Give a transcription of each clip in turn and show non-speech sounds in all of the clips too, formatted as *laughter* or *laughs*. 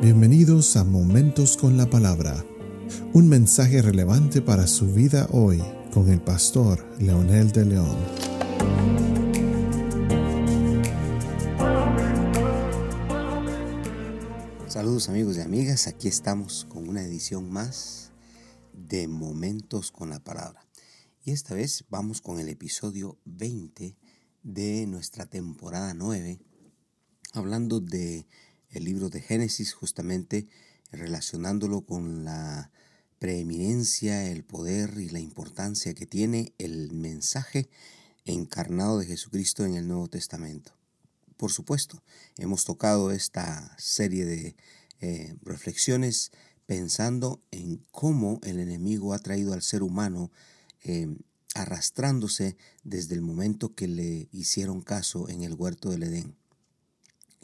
Bienvenidos a Momentos con la Palabra, un mensaje relevante para su vida hoy con el pastor Leonel de León. Saludos amigos y amigas, aquí estamos con una edición más de Momentos con la Palabra. Y esta vez vamos con el episodio 20 de nuestra temporada 9, hablando de el libro de Génesis, justamente relacionándolo con la preeminencia, el poder y la importancia que tiene el mensaje encarnado de Jesucristo en el Nuevo Testamento. Por supuesto, hemos tocado esta serie de eh, reflexiones pensando en cómo el enemigo ha traído al ser humano eh, arrastrándose desde el momento que le hicieron caso en el huerto del Edén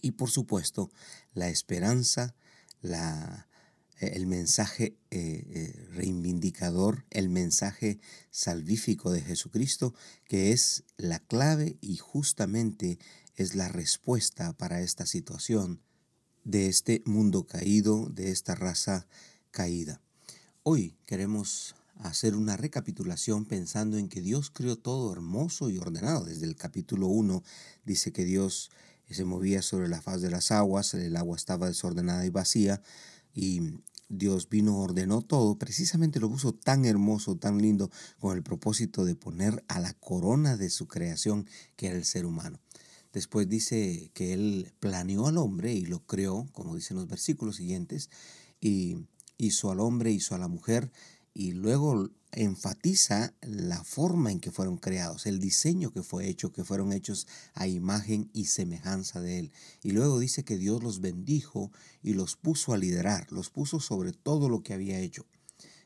y por supuesto la esperanza, la, eh, el mensaje eh, eh, reivindicador, el mensaje salvífico de Jesucristo, que es la clave y justamente es la respuesta para esta situación de este mundo caído, de esta raza caída. Hoy queremos hacer una recapitulación pensando en que Dios creó todo hermoso y ordenado. Desde el capítulo 1 dice que Dios se movía sobre la faz de las aguas, el agua estaba desordenada y vacía, y Dios vino, ordenó todo, precisamente lo puso tan hermoso, tan lindo, con el propósito de poner a la corona de su creación, que era el ser humano. Después dice que Él planeó al hombre y lo creó, como dicen los versículos siguientes, y hizo al hombre, hizo a la mujer, y luego enfatiza la forma en que fueron creados, el diseño que fue hecho, que fueron hechos a imagen y semejanza de Él. Y luego dice que Dios los bendijo y los puso a liderar, los puso sobre todo lo que había hecho.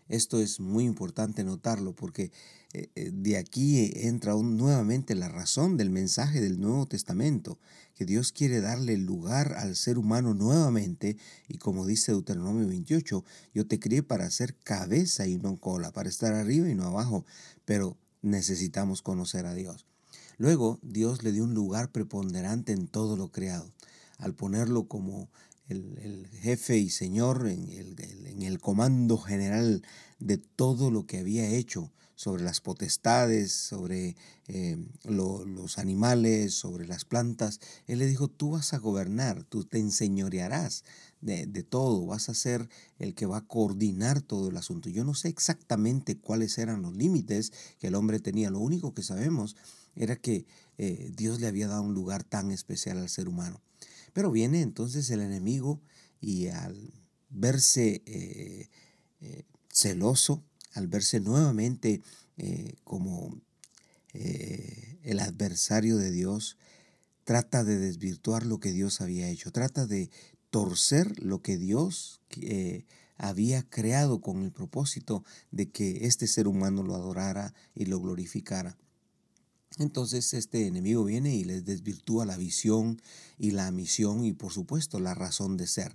Esto es muy importante notarlo porque eh, eh, de aquí entra nuevamente la razón del mensaje del Nuevo Testamento, que Dios quiere darle lugar al ser humano nuevamente y como dice Deuteronomio 28, yo te crié para ser cabeza y no cola, para estar arriba y no abajo, pero necesitamos conocer a Dios. Luego Dios le dio un lugar preponderante en todo lo creado, al ponerlo como el, jefe y señor en el, comando general de todo lo que había hecho sobre las potestades, sobre eh, los animales, sobre las plantas. Él le dijo, tú vas a gobernar, tú te enseñorearás de, de, todo, vas a ser el que va a coordinar todo el asunto. Yo no sé exactamente cuáles eran los límites que el hombre tenía, lo único que sabemos era que eh, Dios le había dado un lugar tan especial al ser humano. Pero viene entonces el enemigo y al verse eh, eh, celoso, al verse nuevamente eh, como el adversario de Dios, trata de desvirtuar lo que Dios había hecho, trata de torcer lo que Dios había creado con el propósito de que este ser humano lo adorara y lo glorificara. Entonces este enemigo viene y les desvirtúa la visión y la misión y por supuesto la razón de ser.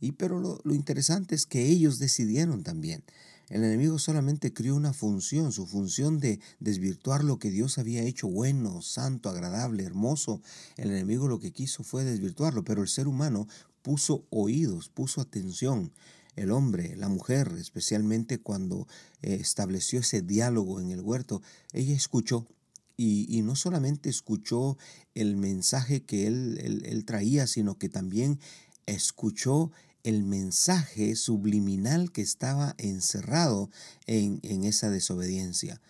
Y pero lo, lo, interesante es que ellos decidieron también. El enemigo solamente crió una función, su función de desvirtuar lo que Dios había hecho bueno, santo, agradable, hermoso. El enemigo lo que quiso fue desvirtuarlo, pero el ser humano puso oídos, puso atención. El hombre, la mujer, especialmente cuando eh, estableció ese diálogo en el huerto, ella escuchó y, no solamente escuchó el mensaje que él, él, traía, sino que también escuchó el mensaje subliminal que estaba encerrado en, en esa desobediencia.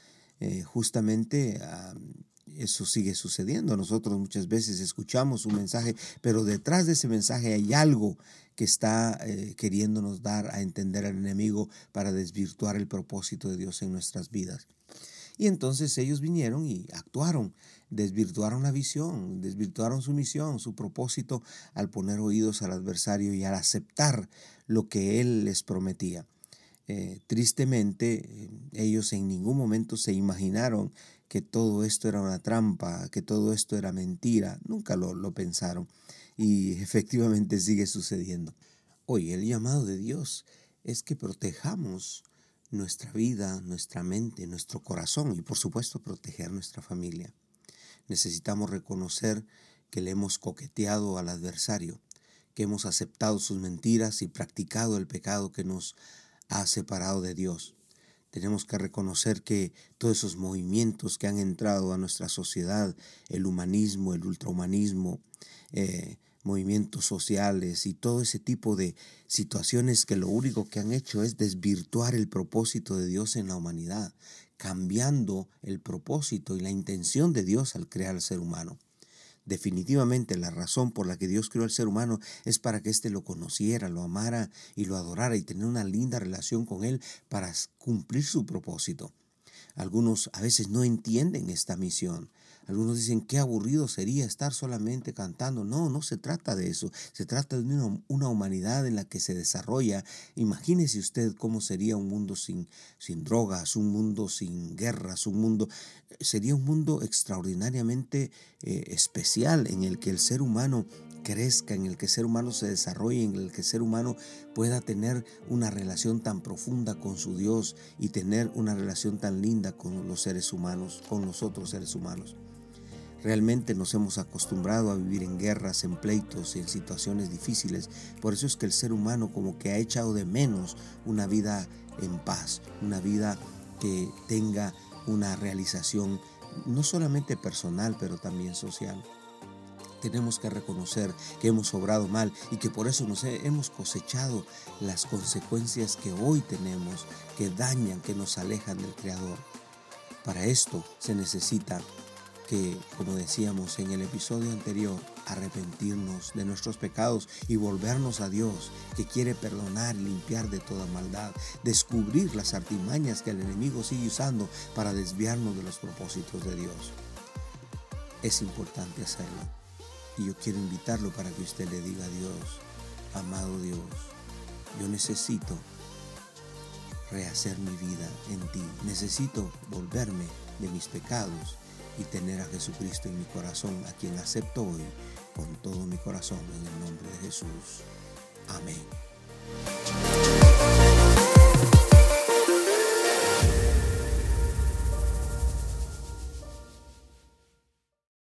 Eh, justamente eso sigue sucediendo. Nosotros muchas veces escuchamos un mensaje, pero detrás de ese mensaje hay algo que está eh, queriéndonos dar a entender al enemigo para desvirtuar el propósito de Dios en nuestras vidas. Y entonces ellos vinieron y actuaron, desvirtuaron la visión, desvirtuaron su misión, su propósito al poner oídos al adversario y al aceptar lo que él les prometía. Eh, tristemente, ellos en ningún momento se imaginaron que todo esto era una trampa, que todo esto era mentira, nunca lo, lo pensaron y *laughs* efectivamente sigue sucediendo. Hoy el llamado de Dios es que protejamos nuestra vida, nuestra mente, nuestro corazón y por supuesto proteger nuestra familia. Necesitamos reconocer que le hemos coqueteado al adversario, que hemos aceptado sus mentiras y practicado el pecado que nos ha separado de Dios. Tenemos que reconocer que todos esos movimientos que han entrado a nuestra sociedad, el humanismo, el ultrahumanismo, eh, movimientos sociales y todo ese tipo de situaciones que lo único que han hecho es desvirtuar el propósito de Dios en la humanidad, cambiando el propósito y la intención de Dios al crear al ser humano. Definitivamente la razón por la que Dios creó al ser humano es para que éste lo conociera, lo amara y lo adorara y tener una linda relación con él para cumplir su propósito. Algunos a veces no entienden esta misión. Algunos dicen, qué aburrido sería estar solamente cantando. No, no se trata de eso. Se trata de una, humanidad en la que se desarrolla. Imagínese usted cómo sería un mundo sin, drogas, un mundo sin guerras, un mundo... Sería un mundo extraordinariamente eh, especial en el que el ser humano crezca, en el que el ser humano se desarrolle, en el que el ser humano pueda tener una relación tan profunda con su Dios y tener una relación tan linda con los seres humanos, con los otros seres humanos. Realmente nos hemos acostumbrado a vivir en guerras, en pleitos, en situaciones difíciles. Por eso es que el ser humano como que ha echado de menos una vida en paz, una vida que tenga una realización no solamente personal, pero también social tenemos que reconocer que hemos obrado mal y que por eso nos hemos cosechado las consecuencias que hoy tenemos, que dañan, que nos alejan del Creador. Para esto se necesita que, como decíamos en el episodio anterior, arrepentirnos de nuestros pecados y volvernos a Dios, que quiere perdonar y limpiar de toda maldad, descubrir las artimañas que el enemigo sigue usando para desviarnos de los propósitos de Dios. Es importante hacerlo y yo quiero invitarlo para que usted le diga a Dios, amado Dios, yo necesito rehacer mi vida en ti. Necesito volverme de mis pecados y tener a Jesucristo en mi corazón, a quien acepto hoy con todo mi corazón en el nombre de Jesús. Amén.